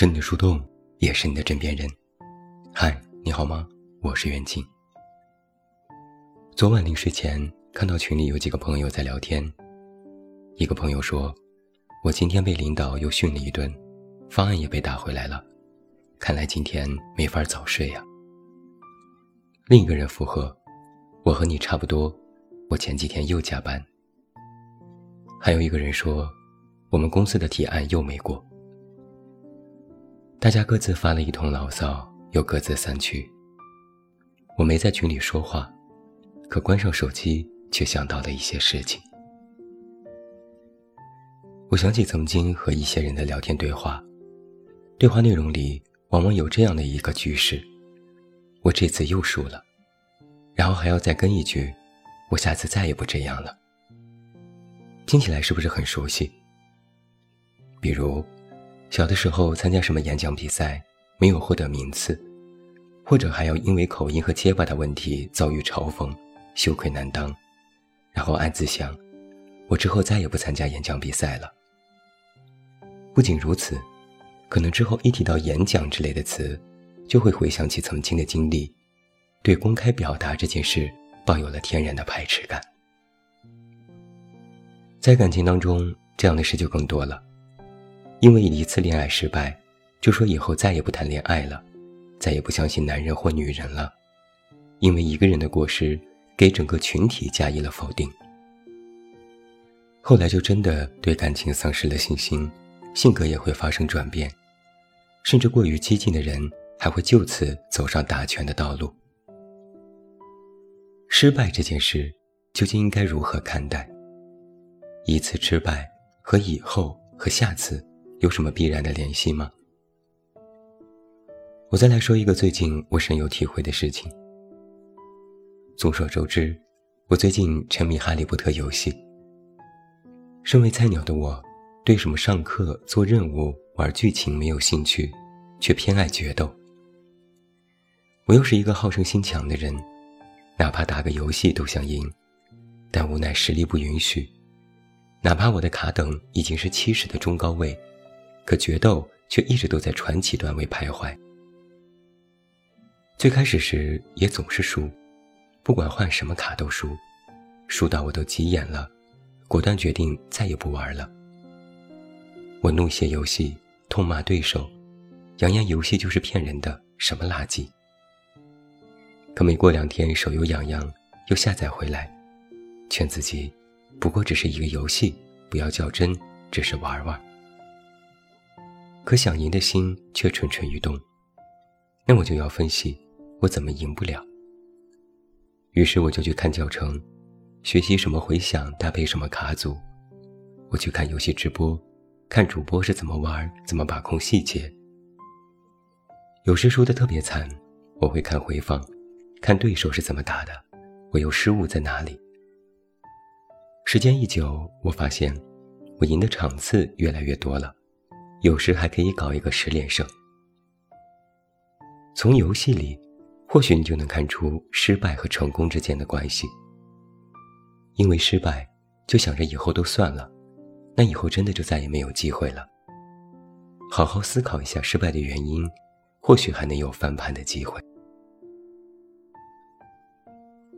是你的树洞，也是你的枕边人。嗨，你好吗？我是袁静。昨晚临睡前看到群里有几个朋友在聊天，一个朋友说：“我今天被领导又训了一顿，方案也被打回来了，看来今天没法早睡呀。”另一个人附和：“我和你差不多，我前几天又加班。”还有一个人说：“我们公司的提案又没过。”大家各自发了一通牢骚，又各自散去。我没在群里说话，可关上手机却想到了一些事情。我想起曾经和一些人的聊天对话，对话内容里往往有这样的一个句式：“我这次又输了。”然后还要再跟一句：“我下次再也不这样了。”听起来是不是很熟悉？比如。小的时候参加什么演讲比赛，没有获得名次，或者还要因为口音和结巴的问题遭遇嘲讽，羞愧难当，然后暗自想：我之后再也不参加演讲比赛了。不仅如此，可能之后一提到演讲之类的词，就会回想起曾经的经历，对公开表达这件事抱有了天然的排斥感。在感情当中，这样的事就更多了。因为一次恋爱失败，就说以后再也不谈恋爱了，再也不相信男人或女人了。因为一个人的过失，给整个群体加以了否定。后来就真的对感情丧失了信心，性格也会发生转变，甚至过于激进的人还会就此走上打拳的道路。失败这件事究竟应该如何看待？一次失败和以后和下次。有什么必然的联系吗？我再来说一个最近我深有体会的事情。众所周知，我最近沉迷《哈利波特》游戏。身为菜鸟的我，对什么上课、做任务、玩剧情没有兴趣，却偏爱决斗。我又是一个好胜心强的人，哪怕打个游戏都想赢，但无奈实力不允许。哪怕我的卡等已经是七十的中高位。可决斗却一直都在传奇段位徘徊。最开始时也总是输，不管换什么卡都输，输到我都急眼了，果断决定再也不玩了。我怒写游戏，痛骂对手，扬言游戏就是骗人的，什么垃圾。可没过两天，手又痒痒，又下载回来，劝自己，不过只是一个游戏，不要较真，只是玩玩。可想赢的心却蠢蠢欲动，那我就要分析我怎么赢不了。于是我就去看教程，学习什么回响搭配什么卡组。我去看游戏直播，看主播是怎么玩，怎么把控细节。有时输得特别惨，我会看回放，看对手是怎么打的，我又失误在哪里。时间一久，我发现我赢的场次越来越多了。有时还可以搞一个十连胜。从游戏里，或许你就能看出失败和成功之间的关系。因为失败，就想着以后都算了，那以后真的就再也没有机会了。好好思考一下失败的原因，或许还能有翻盘的机会。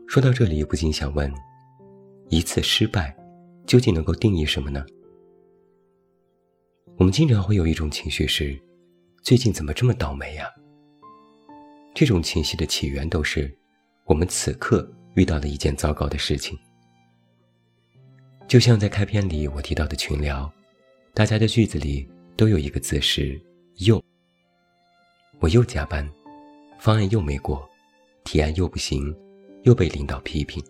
说到这里，不禁想问：一次失败，究竟能够定义什么呢？我们经常会有一种情绪是，最近怎么这么倒霉呀？这种情绪的起源都是，我们此刻遇到了一件糟糕的事情。就像在开篇里我提到的群聊，大家的句子里都有一个字是“又”。我又加班，方案又没过，提案又不行，又被领导批评。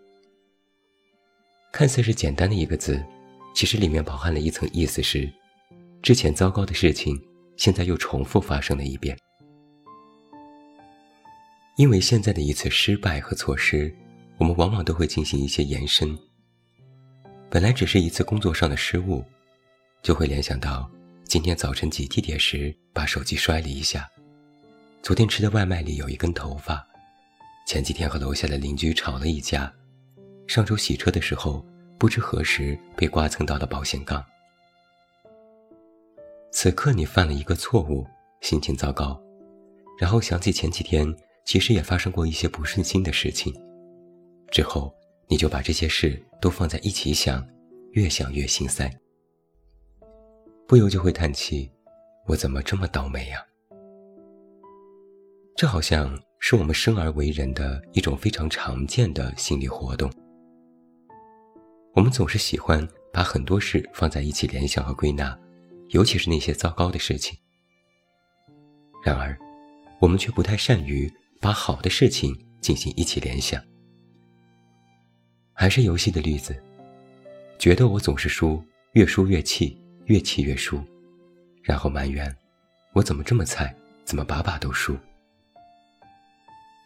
看似是简单的一个字，其实里面饱含了一层意思是。之前糟糕的事情，现在又重复发生了一遍。因为现在的一次失败和错失，我们往往都会进行一些延伸。本来只是一次工作上的失误，就会联想到今天早晨挤地铁时把手机摔了一下，昨天吃的外卖里有一根头发，前几天和楼下的邻居吵了一架，上周洗车的时候不知何时被刮蹭到了保险杠。此刻你犯了一个错误，心情糟糕，然后想起前几天其实也发生过一些不顺心的事情，之后你就把这些事都放在一起想，越想越心塞，不由就会叹气：我怎么这么倒霉呀？这好像是我们生而为人的一种非常常见的心理活动。我们总是喜欢把很多事放在一起联想和归纳，尤其是那些糟糕的事情。然而，我们却不太善于把好的事情进行一起联想。还是游戏的例子，觉得我总是输，越输越气，越气越输，然后埋怨我怎么这么菜，怎么把把都输。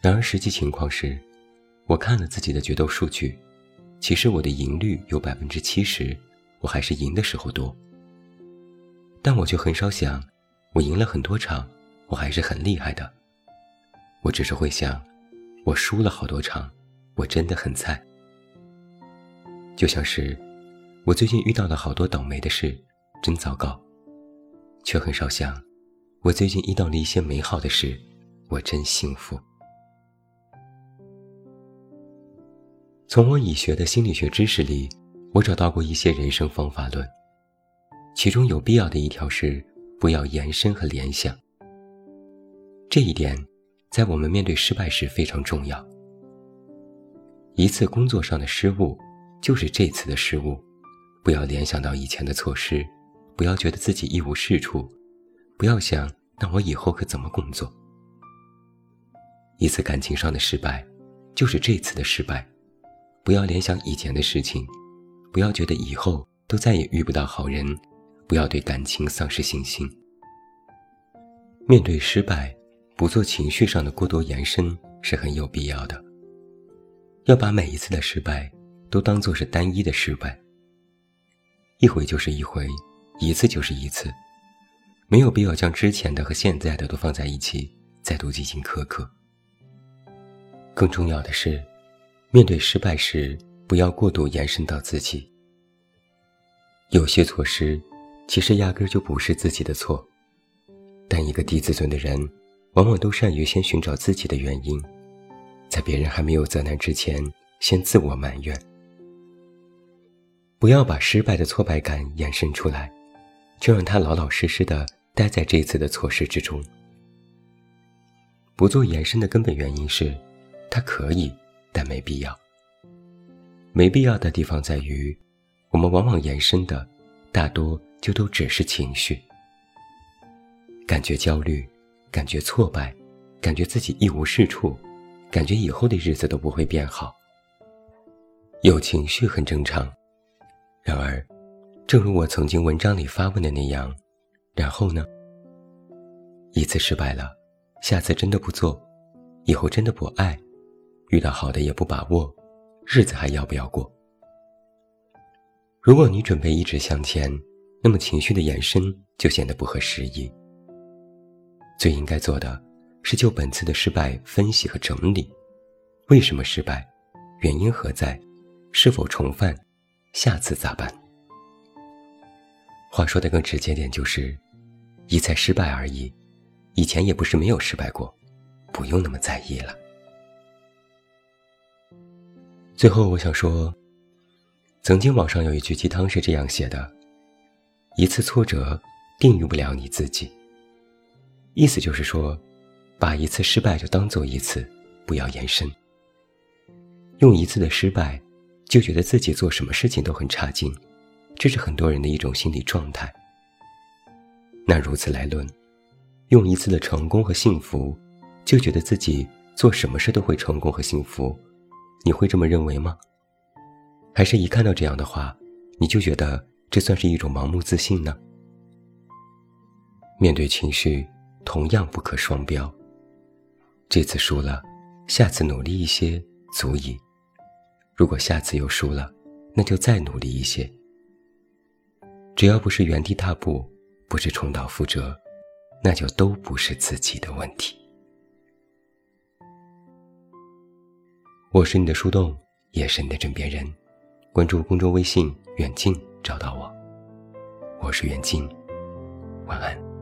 然而实际情况是，我看了自己的决斗数据，其实我的赢率有百分之七十，我还是赢的时候多。但我却很少想，我赢了很多场，我还是很厉害的。我只是会想，我输了好多场，我真的很菜。就像是，我最近遇到了好多倒霉的事，真糟糕，却很少想，我最近遇到了一些美好的事，我真幸福。从我已学的心理学知识里，我找到过一些人生方法论，其中有必要的一条是不要延伸和联想。这一点，在我们面对失败时非常重要。一次工作上的失误，就是这次的失误，不要联想到以前的错失，不要觉得自己一无是处，不要想那我以后可怎么工作。一次感情上的失败，就是这次的失败。不要联想以前的事情，不要觉得以后都再也遇不到好人，不要对感情丧失信心。面对失败，不做情绪上的过多延伸是很有必要的。要把每一次的失败都当做是单一的失败，一回就是一回，一次就是一次，没有必要将之前的和现在的都放在一起，再度进行苛刻。更重要的是。面对失败时，不要过度延伸到自己。有些措施，其实压根就不是自己的错。但一个低自尊的人，往往都善于先寻找自己的原因，在别人还没有责难之前，先自我埋怨。不要把失败的挫败感延伸出来，就让他老老实实的待在这次的错失之中。不做延伸的根本原因是，他可以。但没必要。没必要的地方在于，我们往往延伸的大多就都只是情绪，感觉焦虑，感觉挫败，感觉自己一无是处，感觉以后的日子都不会变好。有情绪很正常，然而，正如我曾经文章里发问的那样，然后呢？一次失败了，下次真的不做，以后真的不爱。遇到好的也不把握，日子还要不要过？如果你准备一直向前，那么情绪的延伸就显得不合时宜。最应该做的是就本次的失败分析和整理，为什么失败，原因何在，是否重犯，下次咋办？话说的更直接点，就是一再失败而已，以前也不是没有失败过，不用那么在意了。最后，我想说，曾经网上有一句鸡汤是这样写的：“一次挫折定义不了你自己。”意思就是说，把一次失败就当做一次，不要延伸。用一次的失败就觉得自己做什么事情都很差劲，这是很多人的一种心理状态。那如此来论，用一次的成功和幸福就觉得自己做什么事都会成功和幸福。你会这么认为吗？还是一看到这样的话，你就觉得这算是一种盲目自信呢？面对情绪，同样不可双标。这次输了，下次努力一些足矣；如果下次又输了，那就再努力一些。只要不是原地踏步，不是重蹈覆辙，那就都不是自己的问题。我是你的树洞，也是你的枕边人。关注公众微信“远近”，找到我。我是袁静，晚安。